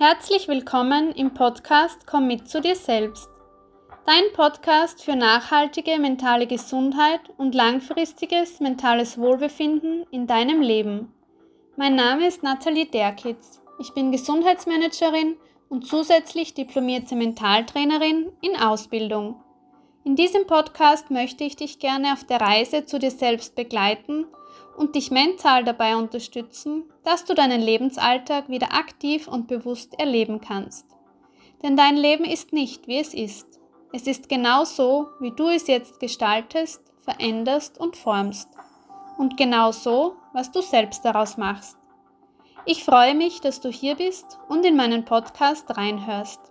Herzlich willkommen im Podcast Komm mit zu dir selbst. Dein Podcast für nachhaltige mentale Gesundheit und langfristiges mentales Wohlbefinden in deinem Leben. Mein Name ist Nathalie Derkitz. Ich bin Gesundheitsmanagerin und zusätzlich diplomierte Mentaltrainerin in Ausbildung. In diesem Podcast möchte ich dich gerne auf der Reise zu dir selbst begleiten und dich mental dabei unterstützen, dass du deinen Lebensalltag wieder aktiv und bewusst erleben kannst. Denn dein Leben ist nicht, wie es ist. Es ist genau so, wie du es jetzt gestaltest, veränderst und formst. Und genau so, was du selbst daraus machst. Ich freue mich, dass du hier bist und in meinen Podcast reinhörst.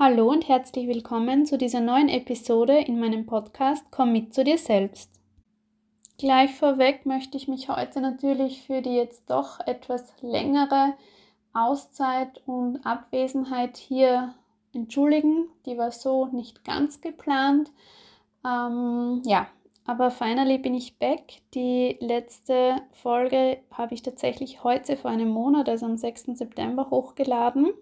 Hallo und herzlich willkommen zu dieser neuen Episode in meinem Podcast Komm mit zu dir selbst. Gleich vorweg möchte ich mich heute natürlich für die jetzt doch etwas längere Auszeit und Abwesenheit hier entschuldigen. Die war so nicht ganz geplant. Ähm, ja, aber finally bin ich back. Die letzte Folge habe ich tatsächlich heute vor einem Monat, also am 6. September, hochgeladen.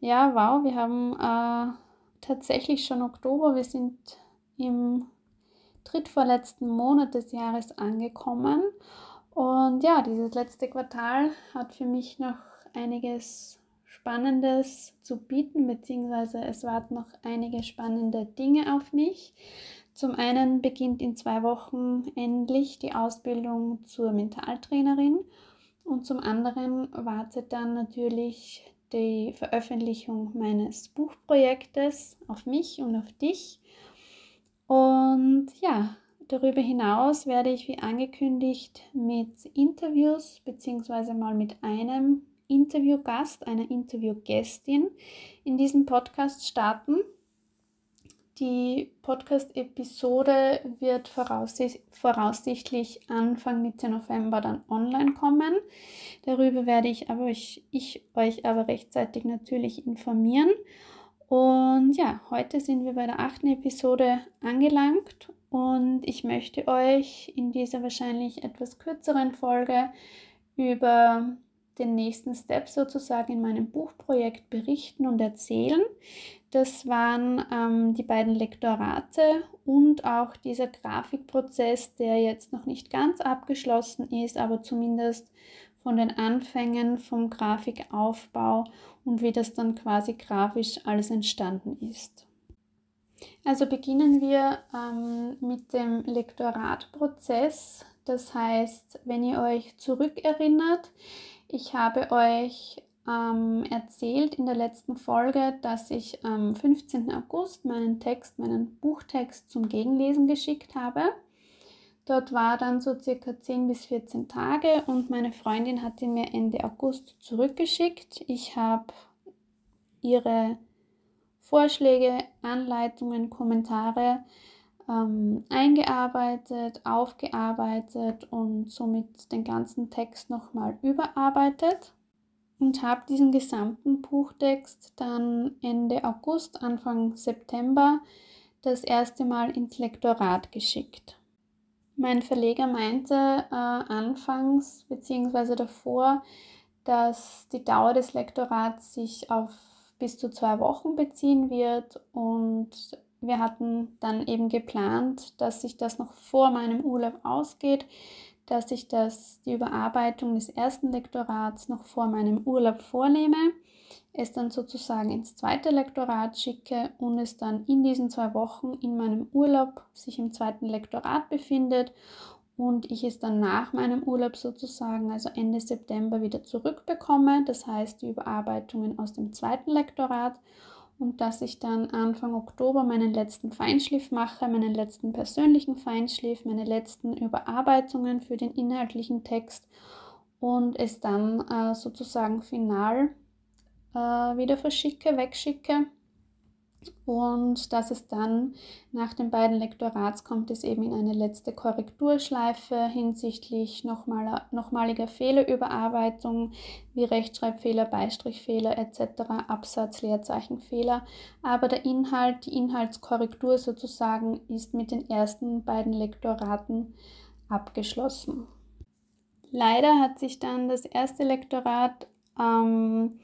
Ja, wow, wir haben äh, tatsächlich schon Oktober. Wir sind im drittvorletzten Monat des Jahres angekommen. Und ja, dieses letzte Quartal hat für mich noch einiges Spannendes zu bieten, beziehungsweise es warten noch einige spannende Dinge auf mich. Zum einen beginnt in zwei Wochen endlich die Ausbildung zur Mentaltrainerin und zum anderen wartet dann natürlich die Veröffentlichung meines Buchprojektes auf mich und auf dich. Und ja, darüber hinaus werde ich wie angekündigt mit Interviews beziehungsweise mal mit einem Interviewgast, einer Interviewgästin in diesem Podcast starten. Die Podcast-Episode wird voraussicht voraussichtlich Anfang Mitte November dann online kommen. Darüber werde ich, aber ich, ich euch aber rechtzeitig natürlich informieren. Und ja, heute sind wir bei der achten Episode angelangt und ich möchte euch in dieser wahrscheinlich etwas kürzeren Folge über den nächsten Step sozusagen in meinem Buchprojekt berichten und erzählen. Das waren ähm, die beiden Lektorate und auch dieser Grafikprozess, der jetzt noch nicht ganz abgeschlossen ist, aber zumindest von den Anfängen vom Grafikaufbau und wie das dann quasi grafisch alles entstanden ist. Also beginnen wir ähm, mit dem Lektoratprozess. Das heißt, wenn ihr euch zurückerinnert, ich habe euch ähm, erzählt in der letzten Folge, dass ich am 15. August meinen Text, meinen Buchtext zum Gegenlesen geschickt habe. Dort war dann so circa 10 bis 14 Tage und meine Freundin hat ihn mir Ende August zurückgeschickt. Ich habe ihre Vorschläge, Anleitungen, Kommentare ähm, eingearbeitet, aufgearbeitet und somit den ganzen Text nochmal überarbeitet und habe diesen gesamten Buchtext dann Ende August, Anfang September das erste Mal ins Lektorat geschickt. Mein Verleger meinte äh, anfangs bzw. davor, dass die Dauer des Lektorats sich auf bis zu zwei Wochen beziehen wird und wir hatten dann eben geplant, dass sich das noch vor meinem Urlaub ausgeht, dass ich das, die Überarbeitung des ersten Lektorats noch vor meinem Urlaub vornehme, es dann sozusagen ins zweite Lektorat schicke und es dann in diesen zwei Wochen in meinem Urlaub sich im zweiten Lektorat befindet und ich es dann nach meinem Urlaub sozusagen, also Ende September, wieder zurückbekomme. Das heißt, die Überarbeitungen aus dem zweiten Lektorat und dass ich dann Anfang Oktober meinen letzten Feinschliff mache, meinen letzten persönlichen Feinschliff, meine letzten Überarbeitungen für den inhaltlichen Text und es dann äh, sozusagen final äh, wieder verschicke, wegschicke und dass es dann nach den beiden Lektorats kommt es eben in eine letzte Korrekturschleife hinsichtlich nochmal, nochmaliger Fehlerüberarbeitung wie Rechtschreibfehler, Beistrichfehler etc., Absatz, Leerzeichenfehler. Aber der Inhalt, die Inhaltskorrektur sozusagen ist mit den ersten beiden Lektoraten abgeschlossen. Leider hat sich dann das erste Lektorat ähm,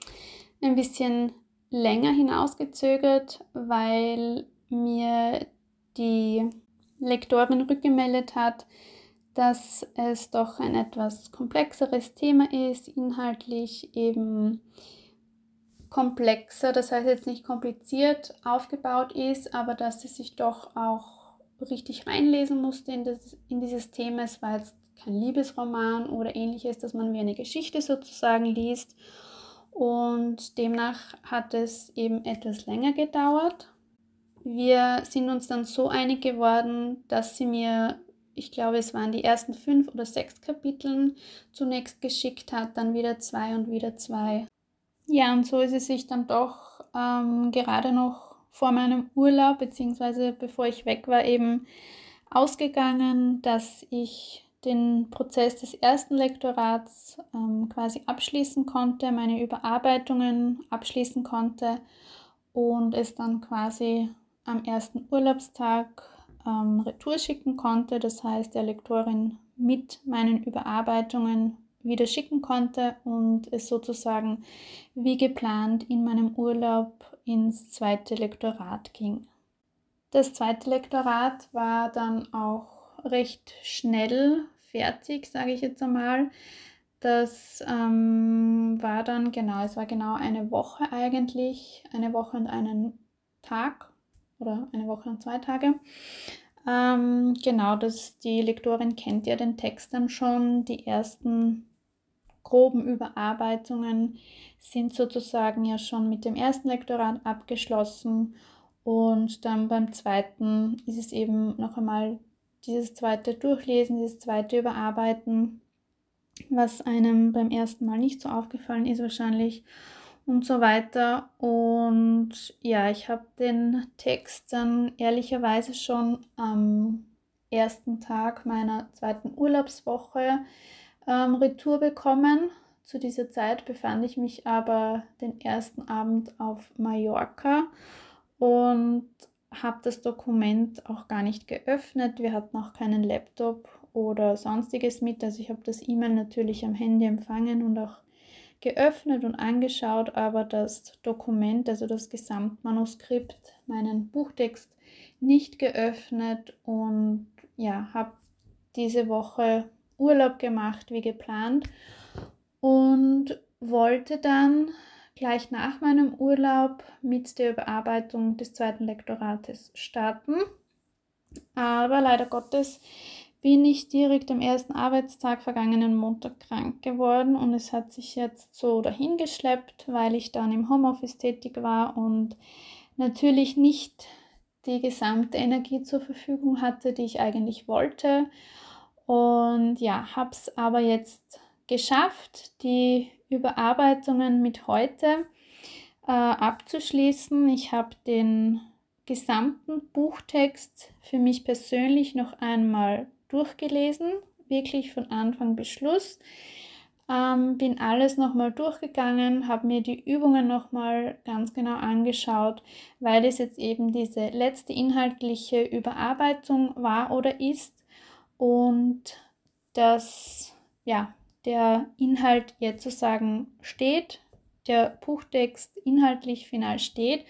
ein bisschen länger hinausgezögert, weil mir die Lektorin rückgemeldet hat, dass es doch ein etwas komplexeres Thema ist, inhaltlich eben komplexer, das heißt jetzt nicht kompliziert aufgebaut ist, aber dass sie sich doch auch richtig reinlesen musste in, das, in dieses Thema. Es war jetzt kein Liebesroman oder ähnliches, dass man wie eine Geschichte sozusagen liest. Und demnach hat es eben etwas länger gedauert. Wir sind uns dann so einig geworden, dass sie mir, ich glaube, es waren die ersten fünf oder sechs Kapiteln zunächst geschickt hat, dann wieder zwei und wieder zwei. Ja, und so ist es sich dann doch ähm, gerade noch vor meinem Urlaub, beziehungsweise bevor ich weg war, eben ausgegangen, dass ich den Prozess des ersten Lektorats ähm, quasi abschließen konnte, meine Überarbeitungen abschließen konnte und es dann quasi am ersten Urlaubstag ähm, retour schicken konnte. Das heißt, der Lektorin mit meinen Überarbeitungen wieder schicken konnte und es sozusagen wie geplant in meinem Urlaub ins zweite Lektorat ging. Das zweite Lektorat war dann auch recht schnell fertig, sage ich jetzt einmal. Das ähm, war dann genau, es war genau eine Woche eigentlich, eine Woche und einen Tag oder eine Woche und zwei Tage. Ähm, genau, das, die Lektorin kennt ja den Text dann schon. Die ersten groben Überarbeitungen sind sozusagen ja schon mit dem ersten Lektorat abgeschlossen und dann beim zweiten ist es eben noch einmal dieses zweite Durchlesen, dieses zweite Überarbeiten, was einem beim ersten Mal nicht so aufgefallen ist wahrscheinlich und so weiter. Und ja, ich habe den Text dann ehrlicherweise schon am ersten Tag meiner zweiten Urlaubswoche ähm, Retour bekommen. Zu dieser Zeit befand ich mich aber den ersten Abend auf Mallorca und habe das Dokument auch gar nicht geöffnet. Wir hatten auch keinen Laptop oder sonstiges mit. Also ich habe das E-Mail natürlich am Handy empfangen und auch geöffnet und angeschaut, aber das Dokument, also das Gesamtmanuskript, meinen Buchtext nicht geöffnet und ja, habe diese Woche Urlaub gemacht wie geplant und wollte dann gleich nach meinem Urlaub mit der Überarbeitung des zweiten Lektorates starten. Aber leider Gottes bin ich direkt am ersten Arbeitstag vergangenen Montag krank geworden und es hat sich jetzt so dahingeschleppt, weil ich dann im Homeoffice tätig war und natürlich nicht die gesamte Energie zur Verfügung hatte, die ich eigentlich wollte. Und ja, habe es aber jetzt geschafft, die Überarbeitungen mit heute äh, abzuschließen. Ich habe den gesamten Buchtext für mich persönlich noch einmal durchgelesen, wirklich von Anfang bis Schluss. Ähm, bin alles nochmal durchgegangen, habe mir die Übungen nochmal ganz genau angeschaut, weil es jetzt eben diese letzte inhaltliche Überarbeitung war oder ist und dass ja, der Inhalt jetzt sozusagen steht, der Buchtext inhaltlich final steht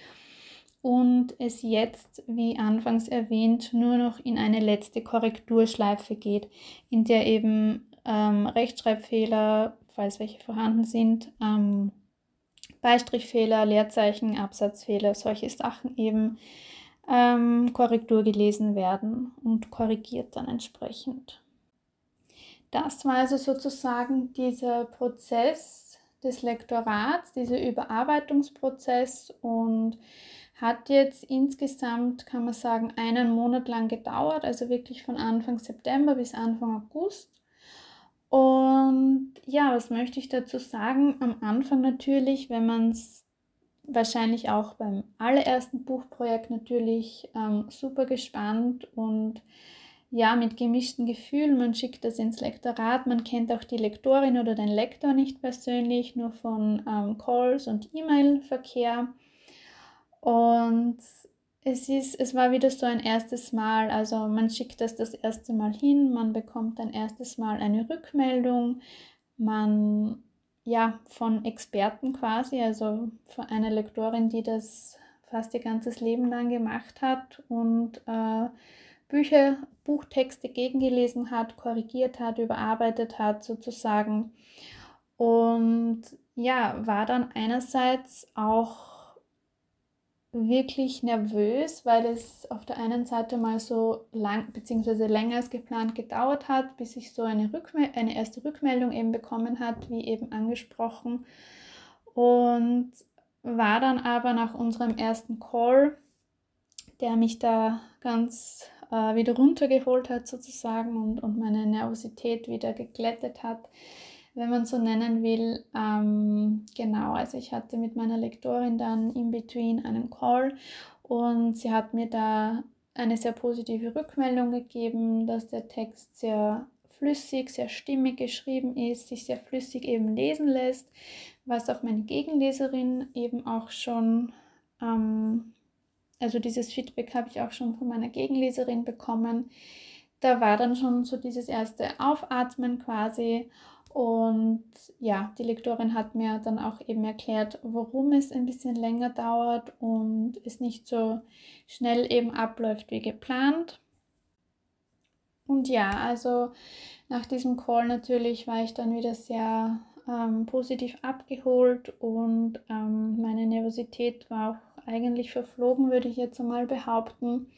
und es jetzt, wie anfangs erwähnt, nur noch in eine letzte Korrekturschleife geht, in der eben ähm, Rechtschreibfehler, falls welche vorhanden sind, ähm, Beistrichfehler, Leerzeichen, Absatzfehler, solche Sachen eben ähm, Korrektur gelesen werden und korrigiert dann entsprechend. Das war also sozusagen dieser Prozess des Lektorats, dieser Überarbeitungsprozess und hat jetzt insgesamt, kann man sagen, einen Monat lang gedauert, also wirklich von Anfang September bis Anfang August. Und ja, was möchte ich dazu sagen? Am Anfang natürlich, wenn man es wahrscheinlich auch beim allerersten Buchprojekt natürlich ähm, super gespannt und ja, mit gemischten Gefühlen. Man schickt das ins Lektorat, man kennt auch die Lektorin oder den Lektor nicht persönlich, nur von ähm, Calls und E-Mail-Verkehr. Und es ist, es war wieder so ein erstes Mal. Also man schickt das das erste Mal hin, man bekommt ein erstes Mal eine Rückmeldung, man ja von Experten quasi, also von einer Lektorin, die das fast ihr ganzes Leben lang gemacht hat und äh, Bücher, Buchtexte gegengelesen hat, korrigiert hat, überarbeitet hat sozusagen. Und ja, war dann einerseits auch wirklich nervös, weil es auf der einen Seite mal so lang bzw. länger als geplant gedauert hat, bis ich so eine, Rückmel eine erste Rückmeldung eben bekommen hat, wie eben angesprochen. Und war dann aber nach unserem ersten Call, der mich da ganz äh, wieder runtergeholt hat sozusagen und, und meine Nervosität wieder geglättet hat, wenn man so nennen will. Ähm, genau, also ich hatte mit meiner Lektorin dann in between einen Call und sie hat mir da eine sehr positive Rückmeldung gegeben, dass der Text sehr flüssig, sehr stimmig geschrieben ist, sich sehr flüssig eben lesen lässt, was auch meine Gegenleserin eben auch schon, ähm, also dieses Feedback habe ich auch schon von meiner Gegenleserin bekommen. Da war dann schon so dieses erste Aufatmen quasi und ja, die Lektorin hat mir dann auch eben erklärt, warum es ein bisschen länger dauert und es nicht so schnell eben abläuft wie geplant. Und ja, also nach diesem Call natürlich war ich dann wieder sehr ähm, positiv abgeholt und ähm, meine Nervosität war auch eigentlich verflogen, würde ich jetzt einmal behaupten.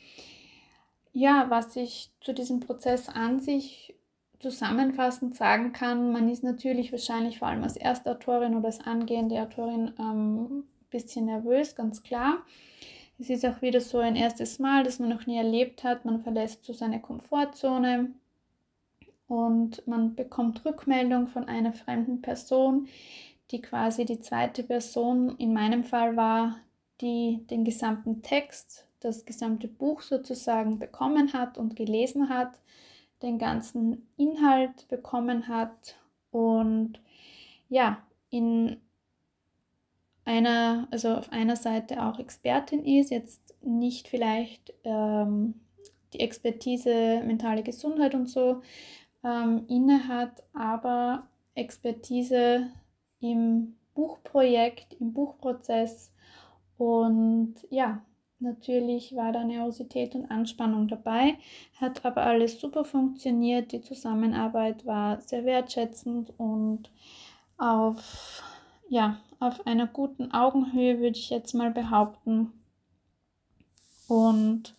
Ja, was ich zu diesem Prozess an sich zusammenfassend sagen kann, man ist natürlich wahrscheinlich vor allem als Erstautorin oder als angehende Autorin ein ähm, bisschen nervös, ganz klar. Es ist auch wieder so ein erstes Mal, das man noch nie erlebt hat. Man verlässt so seine Komfortzone und man bekommt Rückmeldung von einer fremden Person, die quasi die zweite Person in meinem Fall war, die den gesamten Text, das gesamte Buch sozusagen bekommen hat und gelesen hat den ganzen Inhalt bekommen hat und ja, in einer, also auf einer Seite auch Expertin ist, jetzt nicht vielleicht ähm, die Expertise mentale Gesundheit und so ähm, inne hat, aber Expertise im Buchprojekt, im Buchprozess und ja, Natürlich war da Nervosität und Anspannung dabei, hat aber alles super funktioniert. Die Zusammenarbeit war sehr wertschätzend und auf, ja, auf einer guten Augenhöhe würde ich jetzt mal behaupten. Und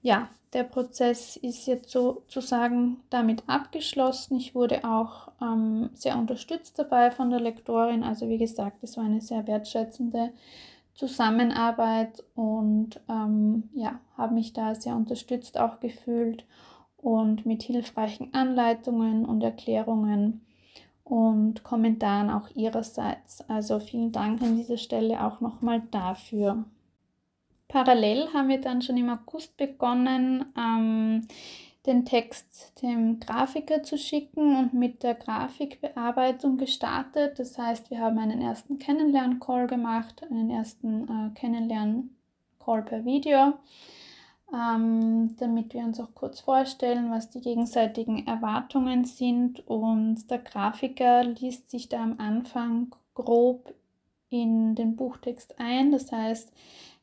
ja, der Prozess ist jetzt sozusagen damit abgeschlossen. Ich wurde auch ähm, sehr unterstützt dabei von der Lektorin. Also wie gesagt, es war eine sehr wertschätzende Zusammenarbeit und ähm, ja, habe mich da sehr unterstützt auch gefühlt und mit hilfreichen Anleitungen und Erklärungen und Kommentaren auch ihrerseits. Also vielen Dank an dieser Stelle auch nochmal dafür. Parallel haben wir dann schon im August begonnen, ähm, den Text dem Grafiker zu schicken und mit der Grafikbearbeitung gestartet. Das heißt, wir haben einen ersten Kennenlern-Call gemacht, einen ersten äh, Kennenlern-Call per Video, ähm, damit wir uns auch kurz vorstellen, was die gegenseitigen Erwartungen sind. Und der Grafiker liest sich da am Anfang grob in den Buchtext ein. Das heißt,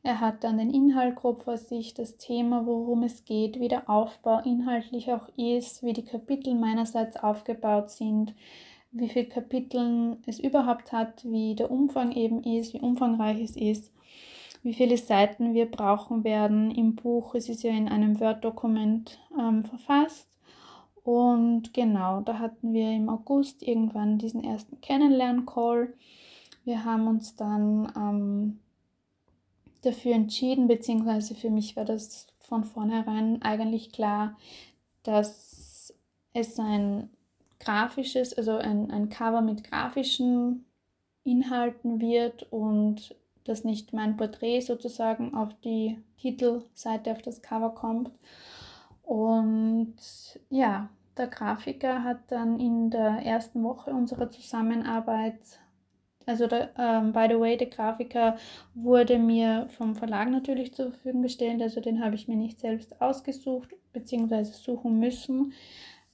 er hat dann den Inhalt grob vor sich, das Thema, worum es geht, wie der Aufbau inhaltlich auch ist, wie die Kapitel meinerseits aufgebaut sind, wie viele Kapitel es überhaupt hat, wie der Umfang eben ist, wie umfangreich es ist, wie viele Seiten wir brauchen werden im Buch. Es ist ja in einem Word-Dokument ähm, verfasst. Und genau, da hatten wir im August irgendwann diesen ersten Kennenlern-Call. Wir haben uns dann ähm, dafür entschieden, beziehungsweise für mich war das von vornherein eigentlich klar, dass es ein grafisches, also ein, ein Cover mit grafischen Inhalten wird und dass nicht mein Porträt sozusagen auf die Titelseite auf das Cover kommt. Und ja, der Grafiker hat dann in der ersten Woche unserer Zusammenarbeit also der, ähm, by the way, der Grafiker wurde mir vom Verlag natürlich zur Verfügung gestellt, also den habe ich mir nicht selbst ausgesucht bzw. suchen müssen.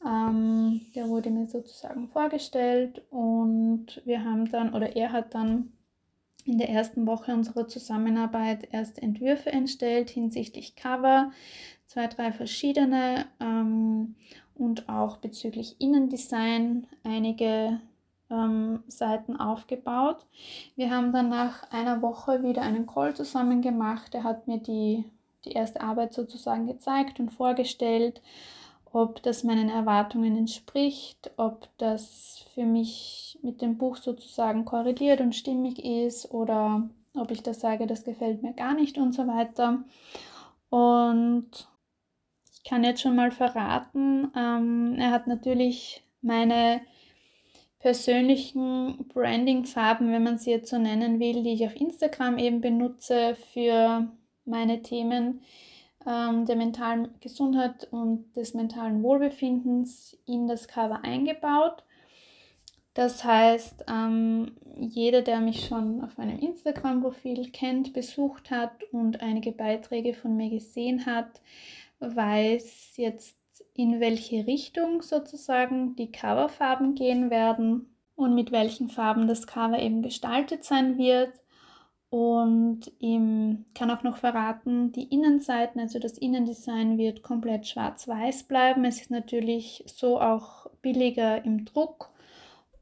Ähm, der wurde mir sozusagen vorgestellt und wir haben dann, oder er hat dann in der ersten Woche unserer Zusammenarbeit erste Entwürfe entstellt hinsichtlich Cover, zwei, drei verschiedene ähm, und auch bezüglich Innendesign einige ähm, Seiten aufgebaut. Wir haben dann nach einer Woche wieder einen Call zusammen gemacht. Er hat mir die, die erste Arbeit sozusagen gezeigt und vorgestellt, ob das meinen Erwartungen entspricht, ob das für mich mit dem Buch sozusagen korreliert und stimmig ist oder ob ich das sage, das gefällt mir gar nicht und so weiter. Und ich kann jetzt schon mal verraten, ähm, er hat natürlich meine persönlichen Branding-Farben, wenn man sie jetzt so nennen will, die ich auf Instagram eben benutze für meine Themen ähm, der mentalen Gesundheit und des mentalen Wohlbefindens in das Cover eingebaut. Das heißt, ähm, jeder, der mich schon auf meinem Instagram-Profil kennt, besucht hat und einige Beiträge von mir gesehen hat, weiß jetzt in welche Richtung sozusagen die Coverfarben gehen werden und mit welchen Farben das Cover eben gestaltet sein wird. Und ich kann auch noch verraten, die Innenseiten, also das Innendesign wird komplett schwarz-weiß bleiben. Es ist natürlich so auch billiger im Druck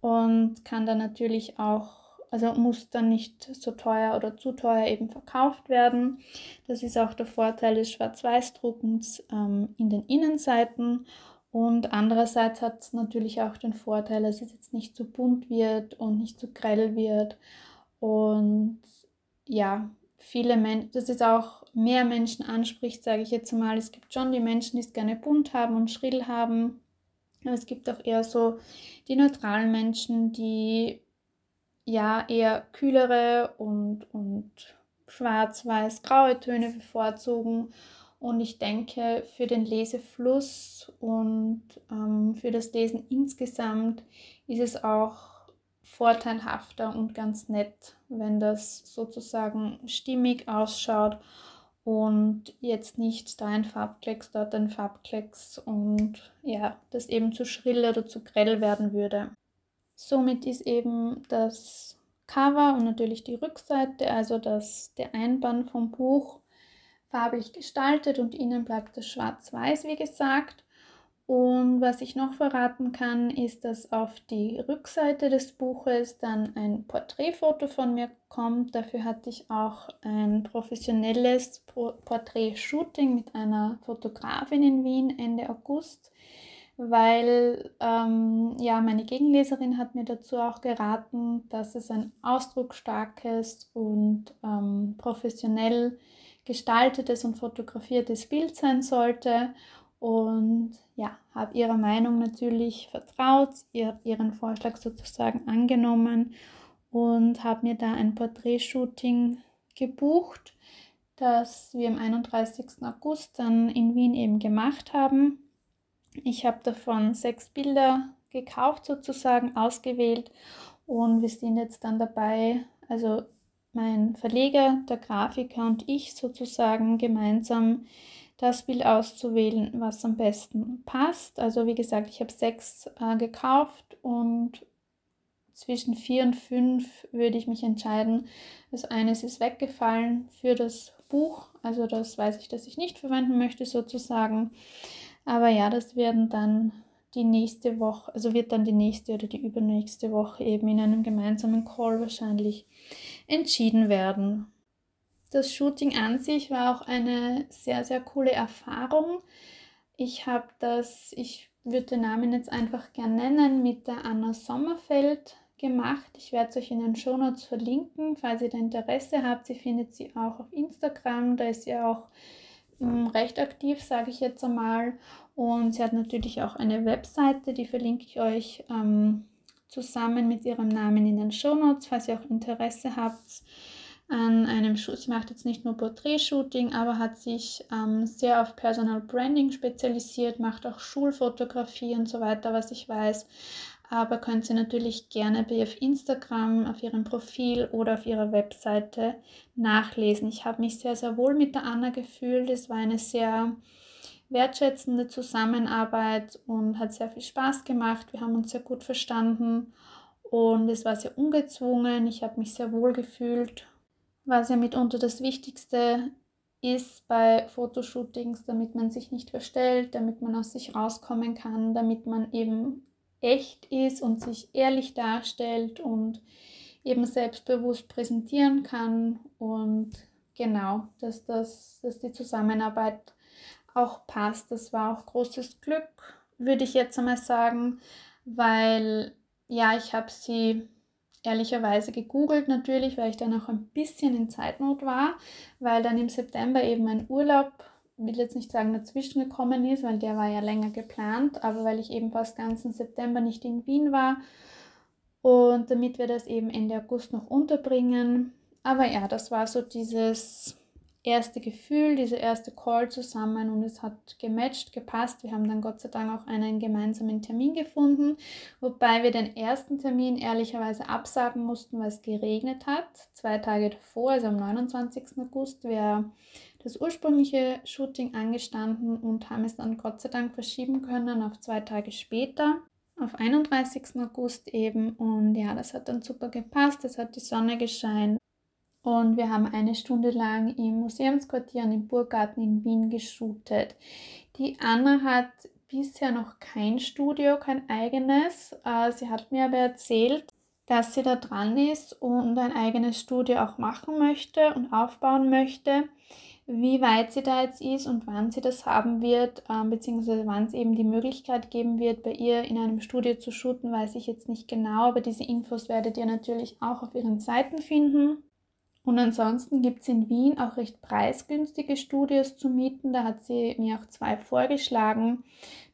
und kann dann natürlich auch also muss dann nicht so teuer oder zu teuer eben verkauft werden. Das ist auch der Vorteil des Schwarz-Weiß-Druckens ähm, in den Innenseiten. Und andererseits hat es natürlich auch den Vorteil, dass es jetzt nicht zu bunt wird und nicht zu grell wird. Und ja, viele Menschen, das ist auch mehr Menschen anspricht, sage ich jetzt mal. Es gibt schon die Menschen, die es gerne bunt haben und schrill haben. Aber es gibt auch eher so die neutralen Menschen, die ja eher kühlere und, und schwarz-weiß-graue Töne bevorzugen. Und ich denke, für den Lesefluss und ähm, für das Lesen insgesamt ist es auch vorteilhafter und ganz nett, wenn das sozusagen stimmig ausschaut und jetzt nicht da ein Farbklecks, dort ein Farbklecks und ja, das eben zu schrill oder zu grell werden würde. Somit ist eben das Cover und natürlich die Rückseite, also das, der Einband vom Buch, farblich gestaltet und innen bleibt das schwarz-weiß, wie gesagt. Und was ich noch verraten kann, ist, dass auf die Rückseite des Buches dann ein Porträtfoto von mir kommt. Dafür hatte ich auch ein professionelles Porträt-Shooting mit einer Fotografin in Wien Ende August weil ähm, ja, meine Gegenleserin hat mir dazu auch geraten, dass es ein ausdrucksstarkes und ähm, professionell gestaltetes und fotografiertes Bild sein sollte. Und ja, habe ihrer Meinung natürlich vertraut, ihr, ihren Vorschlag sozusagen angenommen und habe mir da ein Porträtshooting gebucht, das wir am 31. August dann in Wien eben gemacht haben. Ich habe davon sechs Bilder gekauft, sozusagen ausgewählt und wir sind jetzt dann dabei, also mein Verleger, der Grafiker und ich sozusagen gemeinsam das Bild auszuwählen, was am besten passt. Also wie gesagt, ich habe sechs äh, gekauft und zwischen vier und fünf würde ich mich entscheiden. Das eines ist weggefallen für das Buch, also das weiß ich, dass ich nicht verwenden möchte sozusagen. Aber ja, das werden dann die nächste Woche, also wird dann die nächste oder die übernächste Woche eben in einem gemeinsamen Call wahrscheinlich entschieden werden. Das Shooting an sich war auch eine sehr, sehr coole Erfahrung. Ich habe das, ich würde den Namen jetzt einfach gern nennen, mit der Anna Sommerfeld gemacht. Ich werde es euch in den Shownotes verlinken, falls ihr da Interesse habt. Sie findet sie auch auf Instagram, da ist sie auch recht aktiv, sage ich jetzt einmal. Und sie hat natürlich auch eine Webseite, die verlinke ich euch ähm, zusammen mit ihrem Namen in den Show Notes, falls ihr auch Interesse habt an einem Shoot. Sie macht jetzt nicht nur Porträtshooting, aber hat sich ähm, sehr auf Personal Branding spezialisiert, macht auch Schulfotografie und so weiter, was ich weiß. Aber könnt ihr natürlich gerne bei auf Instagram, auf ihrem Profil oder auf ihrer Webseite nachlesen. Ich habe mich sehr, sehr wohl mit der Anna gefühlt. Es war eine sehr wertschätzende Zusammenarbeit und hat sehr viel Spaß gemacht. Wir haben uns sehr gut verstanden und es war sehr ungezwungen. Ich habe mich sehr wohl gefühlt, was ja mitunter das Wichtigste ist bei Fotoshootings, damit man sich nicht verstellt, damit man aus sich rauskommen kann, damit man eben echt ist und sich ehrlich darstellt und eben selbstbewusst präsentieren kann und genau, dass, das, dass die Zusammenarbeit auch passt. Das war auch großes Glück, würde ich jetzt einmal sagen, weil ja, ich habe sie ehrlicherweise gegoogelt natürlich, weil ich dann auch ein bisschen in Zeitnot war, weil dann im September eben ein Urlaub, will jetzt nicht sagen dazwischen gekommen ist, weil der war ja länger geplant, aber weil ich eben fast ganzen September nicht in Wien war und damit wir das eben Ende August noch unterbringen. Aber ja, das war so dieses erste Gefühl, dieser erste Call zusammen und es hat gematcht, gepasst. Wir haben dann Gott sei Dank auch einen gemeinsamen Termin gefunden, wobei wir den ersten Termin ehrlicherweise absagen mussten, weil es geregnet hat. Zwei Tage davor, also am 29. August, wäre das ursprüngliche Shooting angestanden und haben es dann Gott sei Dank verschieben können auf zwei Tage später auf 31. August eben. Und ja, das hat dann super gepasst. Es hat die Sonne gescheint. Und wir haben eine Stunde lang im Museumsquartier und im Burggarten in Wien geshootet. Die Anna hat bisher noch kein Studio, kein eigenes. Äh, sie hat mir aber erzählt, dass sie da dran ist und ein eigenes Studio auch machen möchte und aufbauen möchte. Wie weit sie da jetzt ist und wann sie das haben wird, äh, beziehungsweise wann es eben die Möglichkeit geben wird, bei ihr in einem Studio zu shooten, weiß ich jetzt nicht genau, aber diese Infos werdet ihr natürlich auch auf ihren Seiten finden. Und ansonsten gibt es in Wien auch recht preisgünstige Studios zu mieten. Da hat sie mir auch zwei vorgeschlagen.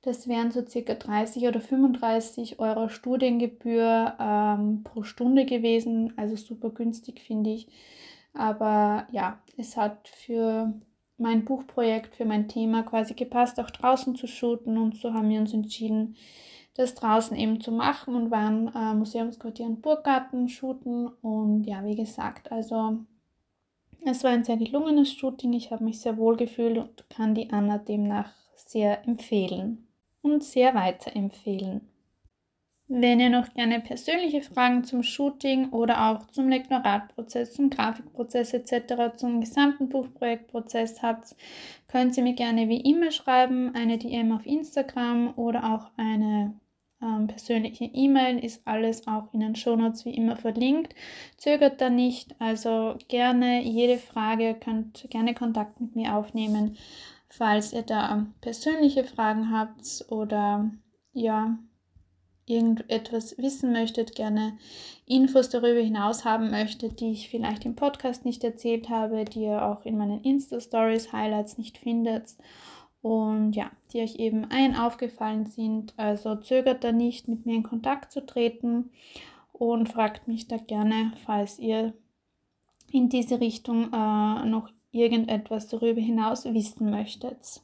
Das wären so circa 30 oder 35 Euro Studiengebühr ähm, pro Stunde gewesen. Also super günstig finde ich. Aber ja, es hat für mein Buchprojekt, für mein Thema quasi gepasst, auch draußen zu shooten. Und so haben wir uns entschieden, das draußen eben zu machen und waren äh, Museumsquartier und Burggarten shooten. Und ja, wie gesagt, also es war ein sehr gelungenes Shooting. Ich habe mich sehr wohl gefühlt und kann die Anna demnach sehr empfehlen und sehr weiterempfehlen. Wenn ihr noch gerne persönliche Fragen zum Shooting oder auch zum Lektoratprozess, zum Grafikprozess etc., zum gesamten Buchprojektprozess habt, könnt ihr mir gerne wie immer schreiben, eine DM auf Instagram oder auch eine ähm, persönliche E-Mail ist alles auch in den Shownotes wie immer verlinkt. Zögert da nicht, also gerne jede Frage, könnt gerne Kontakt mit mir aufnehmen, falls ihr da persönliche Fragen habt oder ja, irgendetwas wissen möchtet, gerne Infos darüber hinaus haben möchtet, die ich vielleicht im Podcast nicht erzählt habe, die ihr auch in meinen Insta-Stories, Highlights nicht findet und ja, die euch eben ein aufgefallen sind. Also zögert da nicht, mit mir in Kontakt zu treten und fragt mich da gerne, falls ihr in diese Richtung äh, noch irgendetwas darüber hinaus wissen möchtet.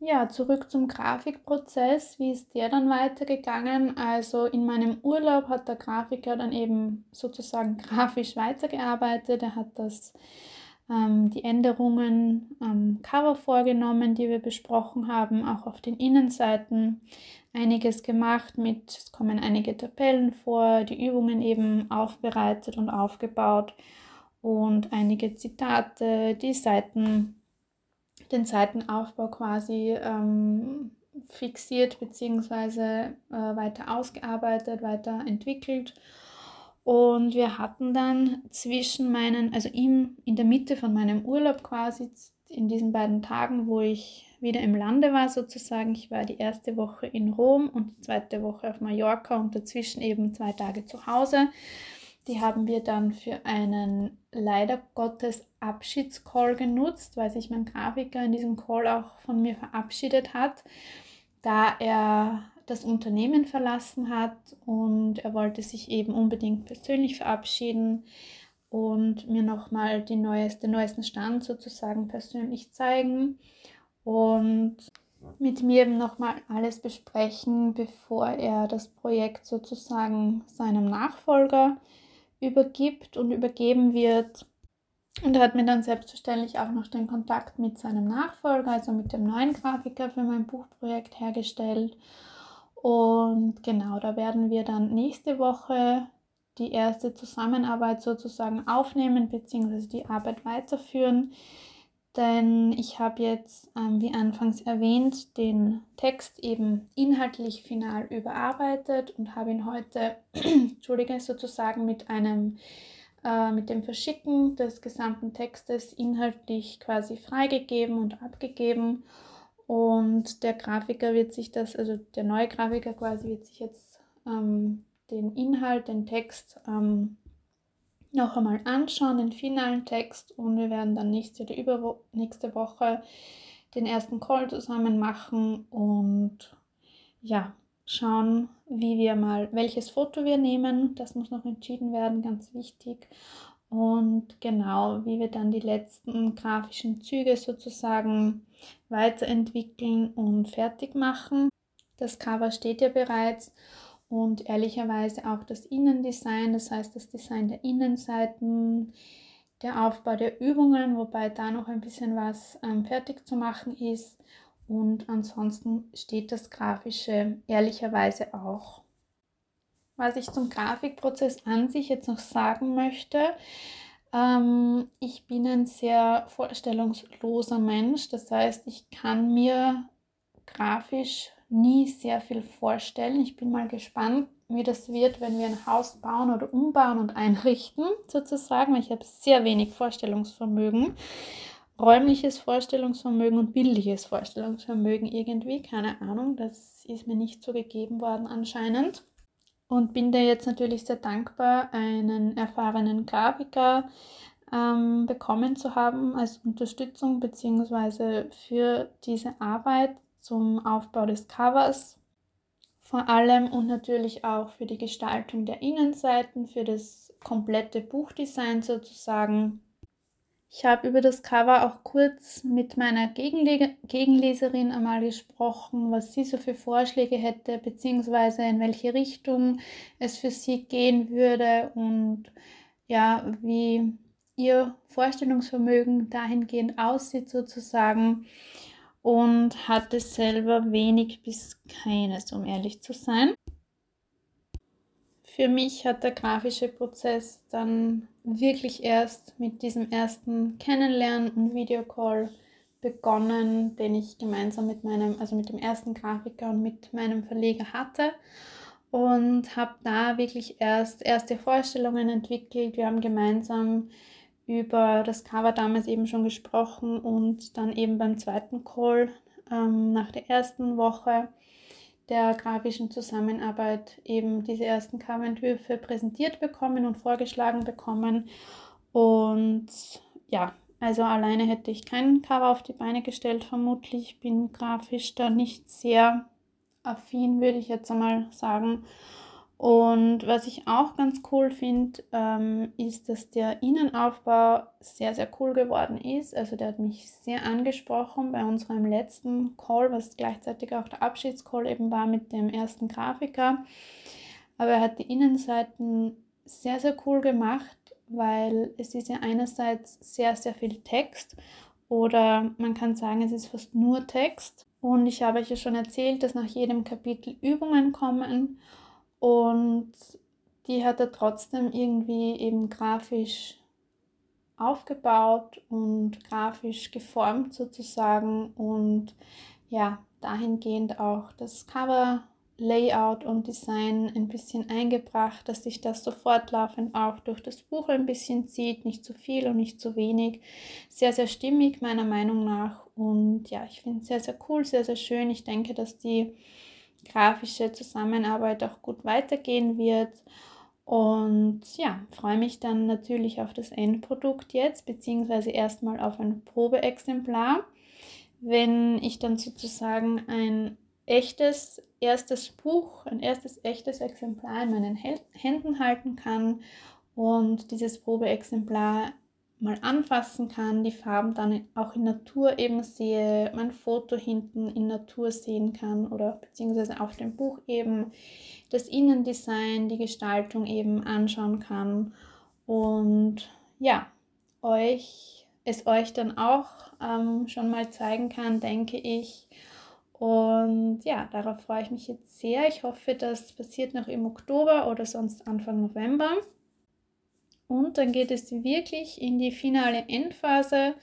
Ja, zurück zum Grafikprozess. Wie ist der dann weitergegangen? Also in meinem Urlaub hat der Grafiker dann eben sozusagen grafisch weitergearbeitet. Er hat das ähm, die Änderungen am Cover vorgenommen, die wir besprochen haben, auch auf den Innenseiten einiges gemacht mit, es kommen einige Tabellen vor, die Übungen eben aufbereitet und aufgebaut und einige Zitate, die Seiten, den Seitenaufbau quasi ähm, fixiert bzw. Äh, weiter ausgearbeitet, weiterentwickelt und wir hatten dann zwischen meinen, also im, in der Mitte von meinem Urlaub quasi, in diesen beiden Tagen, wo ich wieder im Lande war sozusagen, ich war die erste Woche in Rom und die zweite Woche auf Mallorca und dazwischen eben zwei Tage zu Hause. Die haben wir dann für einen leider Gottes Abschiedscall genutzt, weil sich mein Grafiker in diesem Call auch von mir verabschiedet hat, da er das Unternehmen verlassen hat und er wollte sich eben unbedingt persönlich verabschieden und mir nochmal den neueste, neuesten Stand sozusagen persönlich zeigen. Und mit mir eben nochmal alles besprechen, bevor er das Projekt sozusagen seinem Nachfolger übergibt und übergeben wird. Und er hat mir dann selbstverständlich auch noch den Kontakt mit seinem Nachfolger, also mit dem neuen Grafiker für mein Buchprojekt hergestellt. Und genau, da werden wir dann nächste Woche die erste Zusammenarbeit sozusagen aufnehmen bzw. die Arbeit weiterführen. Denn ich habe jetzt, ähm, wie anfangs erwähnt, den Text eben inhaltlich final überarbeitet und habe ihn heute, entschuldige, sozusagen mit einem äh, mit dem Verschicken des gesamten Textes inhaltlich quasi freigegeben und abgegeben. Und der Grafiker wird sich das, also der neue Grafiker quasi wird sich jetzt ähm, den Inhalt, den Text ähm, noch einmal anschauen, den finalen Text und wir werden dann nächste oder übernächste Woche den ersten Call zusammen machen und ja, schauen, wie wir mal, welches Foto wir nehmen. Das muss noch entschieden werden, ganz wichtig. Und genau, wie wir dann die letzten grafischen Züge sozusagen weiterentwickeln und fertig machen. Das Cover steht ja bereits und ehrlicherweise auch das Innendesign, das heißt das Design der Innenseiten, der Aufbau der Übungen, wobei da noch ein bisschen was ähm, fertig zu machen ist und ansonsten steht das Grafische ehrlicherweise auch. Was ich zum Grafikprozess an sich jetzt noch sagen möchte, ähm, ich bin ein sehr vorstellungsloser Mensch. Das heißt, ich kann mir grafisch nie sehr viel vorstellen. Ich bin mal gespannt, wie das wird, wenn wir ein Haus bauen oder umbauen und einrichten, sozusagen. Ich habe sehr wenig Vorstellungsvermögen räumliches Vorstellungsvermögen und bildliches Vorstellungsvermögen irgendwie. Keine Ahnung, das ist mir nicht so gegeben worden anscheinend. Und bin da jetzt natürlich sehr dankbar, einen erfahrenen Grafiker ähm, bekommen zu haben als Unterstützung bzw. für diese Arbeit zum Aufbau des Covers. Vor allem und natürlich auch für die Gestaltung der Innenseiten, für das komplette Buchdesign sozusagen. Ich habe über das Cover auch kurz mit meiner Gegenle Gegenleserin einmal gesprochen, was sie so für Vorschläge hätte, beziehungsweise in welche Richtung es für sie gehen würde und ja, wie ihr Vorstellungsvermögen dahingehend aussieht sozusagen und hatte selber wenig bis keines, um ehrlich zu sein. Für mich hat der grafische Prozess dann wirklich erst mit diesem ersten Kennenlernen und Videocall begonnen, den ich gemeinsam mit meinem, also mit dem ersten Grafiker und mit meinem Verleger hatte und habe da wirklich erst erste Vorstellungen entwickelt. Wir haben gemeinsam über das Cover damals eben schon gesprochen und dann eben beim zweiten Call ähm, nach der ersten Woche der grafischen Zusammenarbeit eben diese ersten Coverentwürfe präsentiert bekommen und vorgeschlagen bekommen. Und ja, also alleine hätte ich keinen Cover auf die Beine gestellt, vermutlich. Ich bin grafisch da nicht sehr affin, würde ich jetzt einmal sagen. Und was ich auch ganz cool finde, ähm, ist, dass der Innenaufbau sehr, sehr cool geworden ist. Also der hat mich sehr angesprochen bei unserem letzten Call, was gleichzeitig auch der Abschiedscall eben war mit dem ersten Grafiker. Aber er hat die Innenseiten sehr, sehr cool gemacht, weil es ist ja einerseits sehr, sehr viel Text oder man kann sagen, es ist fast nur Text. Und ich habe euch ja schon erzählt, dass nach jedem Kapitel Übungen kommen und die hat er trotzdem irgendwie eben grafisch aufgebaut und grafisch geformt sozusagen und ja, dahingehend auch das Cover Layout und Design ein bisschen eingebracht, dass sich das so fortlaufend auch durch das Buch ein bisschen zieht, nicht zu viel und nicht zu wenig. Sehr, sehr stimmig meiner Meinung nach und ja, ich finde es sehr, sehr cool, sehr, sehr schön. Ich denke, dass die grafische Zusammenarbeit auch gut weitergehen wird. Und ja, freue mich dann natürlich auf das Endprodukt jetzt, beziehungsweise erstmal auf ein Probeexemplar. Wenn ich dann sozusagen ein echtes erstes Buch, ein erstes echtes Exemplar in meinen Händen halten kann und dieses Probeexemplar mal anfassen kann, die Farben dann auch in Natur eben sehe, mein Foto hinten in Natur sehen kann oder beziehungsweise auf dem Buch eben das Innendesign, die Gestaltung eben anschauen kann und ja, euch es euch dann auch ähm, schon mal zeigen kann, denke ich. Und ja, darauf freue ich mich jetzt sehr. Ich hoffe, das passiert noch im Oktober oder sonst Anfang November. Und dann geht es wirklich in die finale Endphase,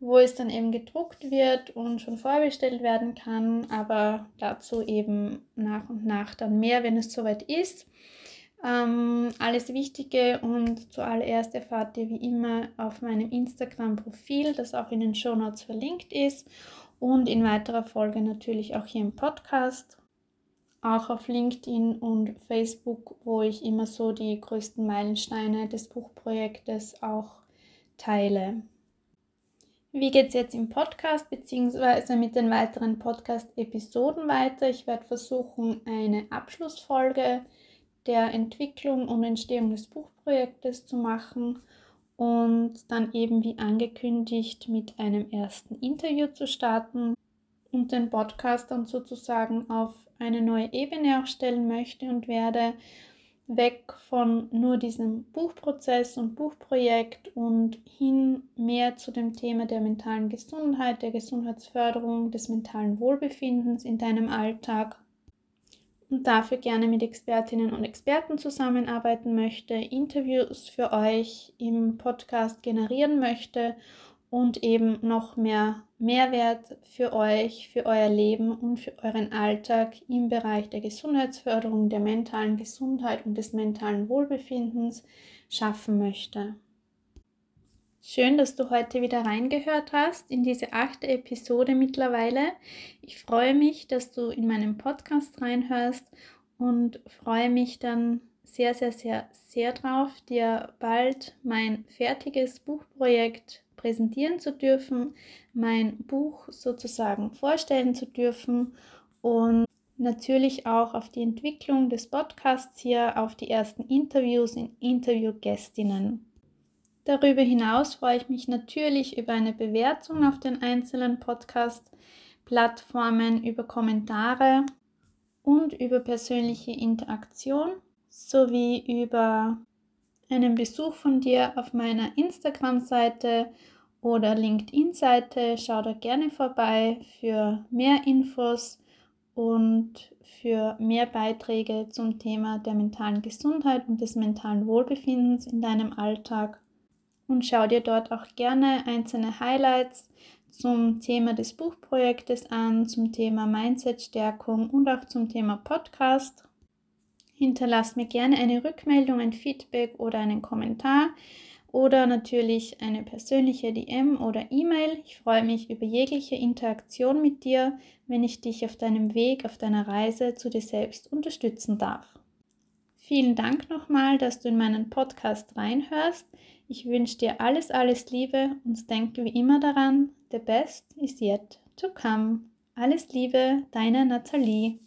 wo es dann eben gedruckt wird und schon vorbestellt werden kann, aber dazu eben nach und nach dann mehr, wenn es soweit ist. Ähm, alles Wichtige und zuallererst erfahrt ihr wie immer auf meinem Instagram-Profil, das auch in den Show Notes verlinkt ist und in weiterer Folge natürlich auch hier im Podcast auch auf LinkedIn und Facebook, wo ich immer so die größten Meilensteine des Buchprojektes auch teile. Wie geht es jetzt im Podcast bzw. mit den weiteren Podcast-Episoden weiter? Ich werde versuchen, eine Abschlussfolge der Entwicklung und Entstehung des Buchprojektes zu machen und dann eben wie angekündigt mit einem ersten Interview zu starten und den Podcast dann sozusagen auf eine neue Ebene auch möchte und werde weg von nur diesem Buchprozess und Buchprojekt und hin mehr zu dem Thema der mentalen Gesundheit, der Gesundheitsförderung, des mentalen Wohlbefindens in deinem Alltag. Und dafür gerne mit Expertinnen und Experten zusammenarbeiten möchte, Interviews für euch im Podcast generieren möchte und eben noch mehr Mehrwert für euch, für euer Leben und für euren Alltag im Bereich der Gesundheitsförderung, der mentalen Gesundheit und des mentalen Wohlbefindens schaffen möchte. Schön, dass du heute wieder reingehört hast in diese achte Episode mittlerweile. Ich freue mich, dass du in meinem Podcast reinhörst und freue mich dann sehr, sehr, sehr, sehr drauf, dir bald mein fertiges Buchprojekt präsentieren zu dürfen, mein Buch sozusagen vorstellen zu dürfen und natürlich auch auf die Entwicklung des Podcasts hier, auf die ersten Interviews in Interviewgästinnen. Darüber hinaus freue ich mich natürlich über eine Bewertung auf den einzelnen Podcast-Plattformen, über Kommentare und über persönliche Interaktion sowie über einen Besuch von dir auf meiner Instagram-Seite oder LinkedIn-Seite. Schau da gerne vorbei für mehr Infos und für mehr Beiträge zum Thema der mentalen Gesundheit und des mentalen Wohlbefindens in deinem Alltag. Und schau dir dort auch gerne einzelne Highlights zum Thema des Buchprojektes an, zum Thema Mindset-Stärkung und auch zum Thema Podcast. Hinterlass mir gerne eine Rückmeldung, ein Feedback oder einen Kommentar oder natürlich eine persönliche DM oder E-Mail. Ich freue mich über jegliche Interaktion mit dir, wenn ich dich auf deinem Weg, auf deiner Reise zu dir selbst unterstützen darf. Vielen Dank nochmal, dass du in meinen Podcast reinhörst. Ich wünsche dir alles, alles Liebe und denke wie immer daran, the best is yet to come. Alles Liebe, deine Nathalie.